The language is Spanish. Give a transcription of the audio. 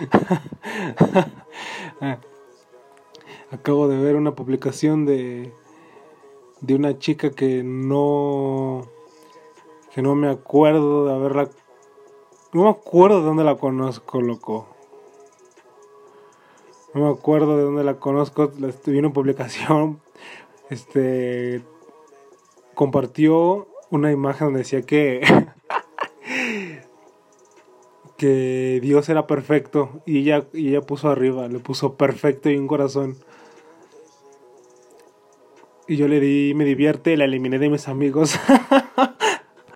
Acabo de ver una publicación de de una chica que no que no me acuerdo de haberla no me acuerdo de dónde la conozco, loco. No me acuerdo de dónde la conozco. Vi una publicación. Este. Compartió una imagen donde decía que. que Dios era perfecto. Y ella, y ella puso arriba, le puso perfecto y un corazón. Y yo le di, me divierte, la eliminé de mis amigos.